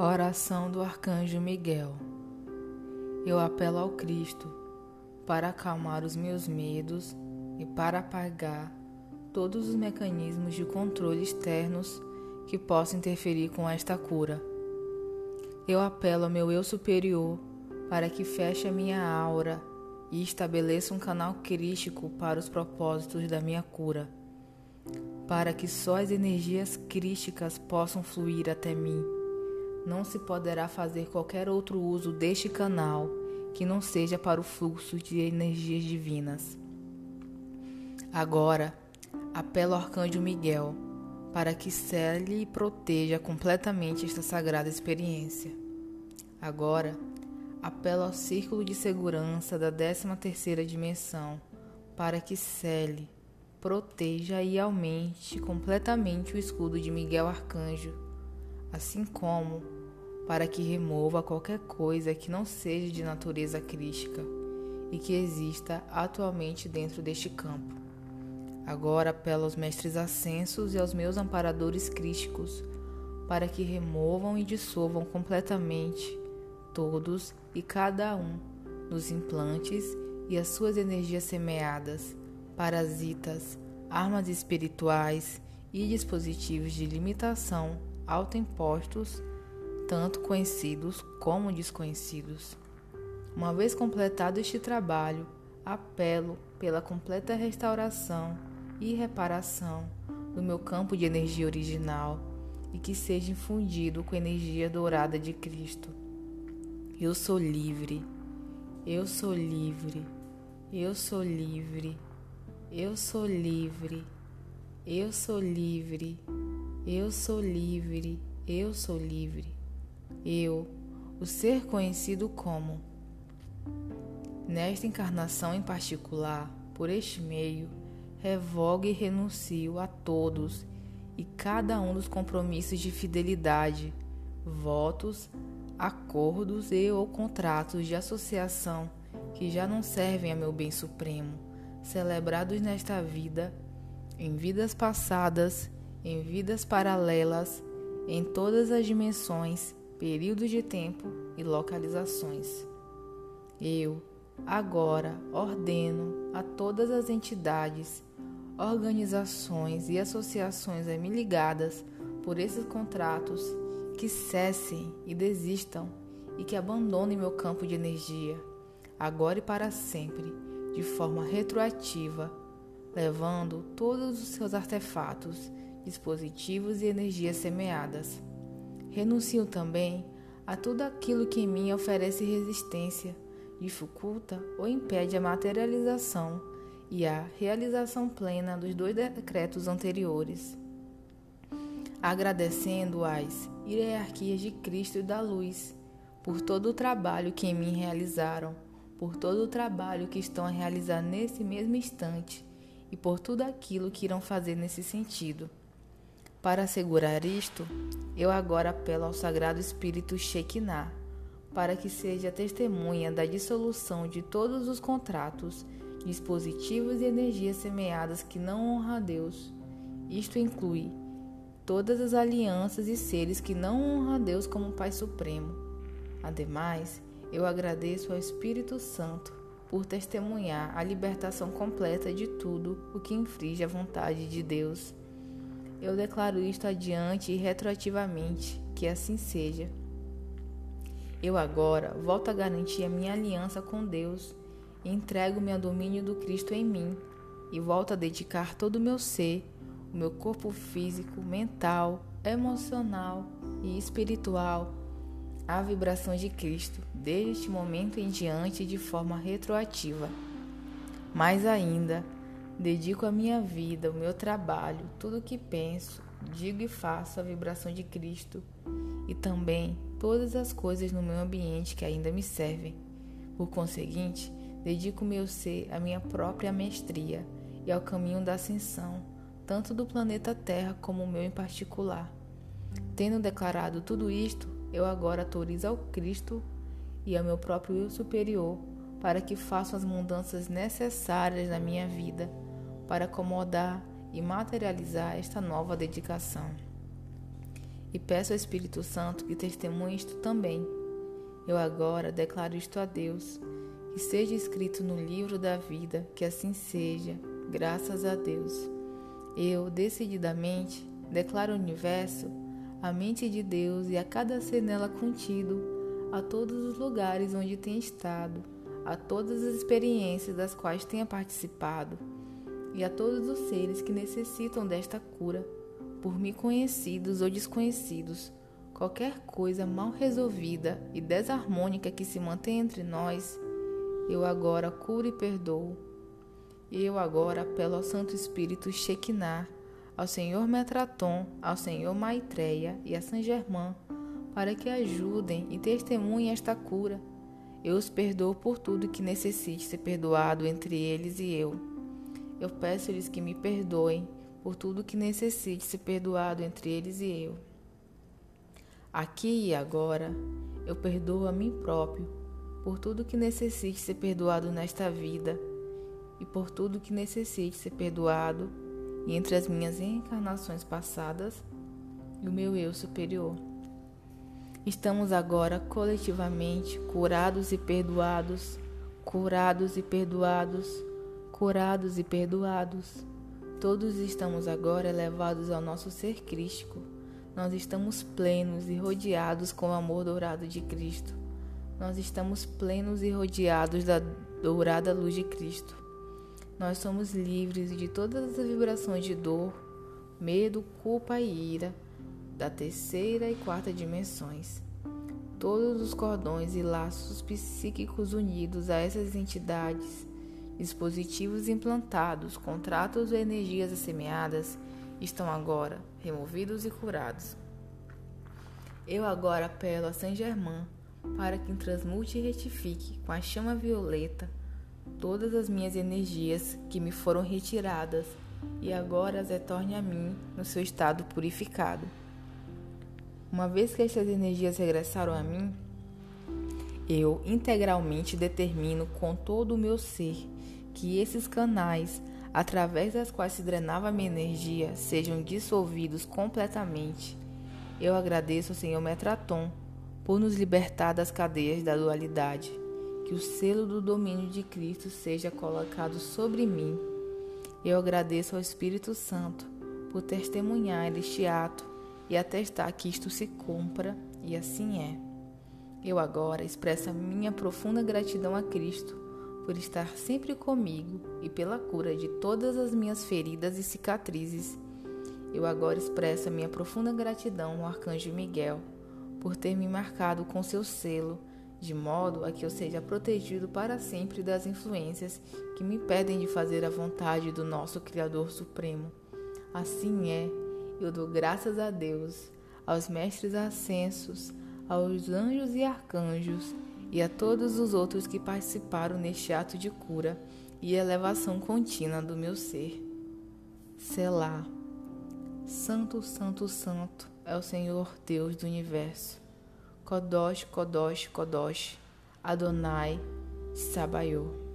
Oração do Arcanjo Miguel. Eu apelo ao Cristo para acalmar os meus medos e para apagar todos os mecanismos de controle externos que possam interferir com esta cura. Eu apelo ao meu eu superior para que feche a minha aura e estabeleça um canal crístico para os propósitos da minha cura, para que só as energias crísticas possam fluir até mim não se poderá fazer qualquer outro uso deste canal que não seja para o fluxo de energias divinas. Agora, apelo ao Arcanjo Miguel para que cele e proteja completamente esta sagrada experiência. Agora, apelo ao Círculo de Segurança da 13ª dimensão para que cele, proteja e aumente completamente o escudo de Miguel Arcanjo, assim como para que remova qualquer coisa que não seja de natureza crística e que exista atualmente dentro deste campo. Agora apelo aos mestres ascensos e aos meus amparadores crísticos para que removam e dissolvam completamente todos e cada um dos implantes e as suas energias semeadas, parasitas, armas espirituais e dispositivos de limitação autoimpostos tanto conhecidos como desconhecidos. Uma vez completado este trabalho, apelo pela completa restauração e reparação do meu campo de energia original e que seja infundido com a energia dourada de Cristo. Eu sou livre, eu sou livre, eu sou livre, eu sou livre, eu sou livre, eu sou livre, eu sou livre. eu, o ser conhecido como. Nesta encarnação em particular, por este meio, revogo e renuncio a todos e cada um dos compromissos de fidelidade, votos, acordos e ou contratos de associação que já não servem a meu bem supremo, celebrados nesta vida, em vidas passadas, em vidas paralelas, em todas as dimensões períodos de tempo e localizações. Eu, agora, ordeno a todas as entidades, organizações e associações a mim ligadas por esses contratos que cessem e desistam e que abandonem meu campo de energia, agora e para sempre, de forma retroativa, levando todos os seus artefatos, dispositivos e energias semeadas Renuncio também a tudo aquilo que em mim oferece resistência, dificulta ou impede a materialização e a realização plena dos dois decretos anteriores. Agradecendo às hierarquias de Cristo e da luz por todo o trabalho que em mim realizaram, por todo o trabalho que estão a realizar nesse mesmo instante e por tudo aquilo que irão fazer nesse sentido. Para assegurar isto, eu agora apelo ao Sagrado Espírito Shekinah para que seja testemunha da dissolução de todos os contratos, dispositivos e energias semeadas que não honram a Deus. Isto inclui todas as alianças e seres que não honram a Deus como Pai Supremo. Ademais, eu agradeço ao Espírito Santo por testemunhar a libertação completa de tudo o que infringe a vontade de Deus. Eu declaro isto adiante e retroativamente, que assim seja. Eu agora volto a garantir a minha aliança com Deus entrego-me ao domínio do Cristo em mim e volto a dedicar todo o meu ser, o meu corpo físico, mental, emocional e espiritual à vibração de Cristo, desde este momento em diante de forma retroativa. Mais ainda, Dedico a minha vida, o meu trabalho, tudo o que penso, digo e faço à vibração de Cristo e também todas as coisas no meu ambiente que ainda me servem. Por conseguinte, dedico meu ser à minha própria mestria e ao caminho da ascensão, tanto do planeta Terra como o meu em particular. Tendo declarado tudo isto, eu agora autorizo ao Cristo e ao meu próprio eu superior para que façam as mudanças necessárias na minha vida para acomodar e materializar esta nova dedicação. e peço ao Espírito Santo que testemunhe isto também. Eu agora declaro isto a Deus, que seja escrito no livro da vida, que assim seja, graças a Deus. Eu, decididamente, declaro ao universo a mente de Deus e a cada ser nela contido, a todos os lugares onde tem estado, a todas as experiências das quais tenha participado e a todos os seres que necessitam desta cura por mim conhecidos ou desconhecidos, qualquer coisa mal resolvida e desarmônica que se mantém entre nós, eu agora curo e perdoo. Eu agora apelo ao Santo Espírito Shekinah, ao Senhor Metraton, ao Senhor Maitreya e a San Germain, para que ajudem e testemunhem esta cura. Eu os perdoo por tudo que necessite ser perdoado entre eles e eu. Eu peço-lhes que me perdoem por tudo que necessite ser perdoado entre eles e eu. Aqui e agora, eu perdoo a mim próprio por tudo que necessite ser perdoado nesta vida e por tudo que necessite ser perdoado entre as minhas encarnações passadas e o meu eu superior. Estamos agora coletivamente curados e perdoados, curados e perdoados, curados e perdoados. Todos estamos agora elevados ao nosso ser crístico. Nós estamos plenos e rodeados com o amor dourado de Cristo. Nós estamos plenos e rodeados da dourada luz de Cristo. Nós somos livres de todas as vibrações de dor, medo, culpa e ira da terceira e quarta dimensões. Todos os cordões e laços psíquicos unidos a essas entidades dispositivos implantados, contratos ou energias assemeadas estão agora removidos e curados. Eu agora apelo a Saint Germain para que transmute e retifique com a chama violeta todas as minhas energias que me foram retiradas e agora as retorne a mim no seu estado purificado. Uma vez que estas energias regressaram a mim, eu integralmente determino com todo o meu ser que esses canais, através das quais se drenava minha energia, sejam dissolvidos completamente. Eu agradeço ao Senhor Metraton por nos libertar das cadeias da dualidade. Que o selo do domínio de Cristo seja colocado sobre mim. Eu agradeço ao Espírito Santo por testemunhar este ato e atestar que isto se cumpra, e assim é. Eu agora expresso a minha profunda gratidão a Cristo por estar sempre comigo e pela cura de todas as minhas feridas e cicatrizes. Eu agora expresso a minha profunda gratidão ao Arcanjo Miguel por ter me marcado com seu selo, de modo a que eu seja protegido para sempre das influências que me impedem de fazer a vontade do nosso Criador Supremo. Assim é, eu dou graças a Deus, aos mestres ascensos, aos anjos e arcanjos e a todos os outros que participaram neste ato de cura e elevação contínua do meu ser. Selá. Santo, Santo, Santo é o Senhor Deus do universo. Kodosh, Kodosh, Kodosh, Adonai, Sabaiô.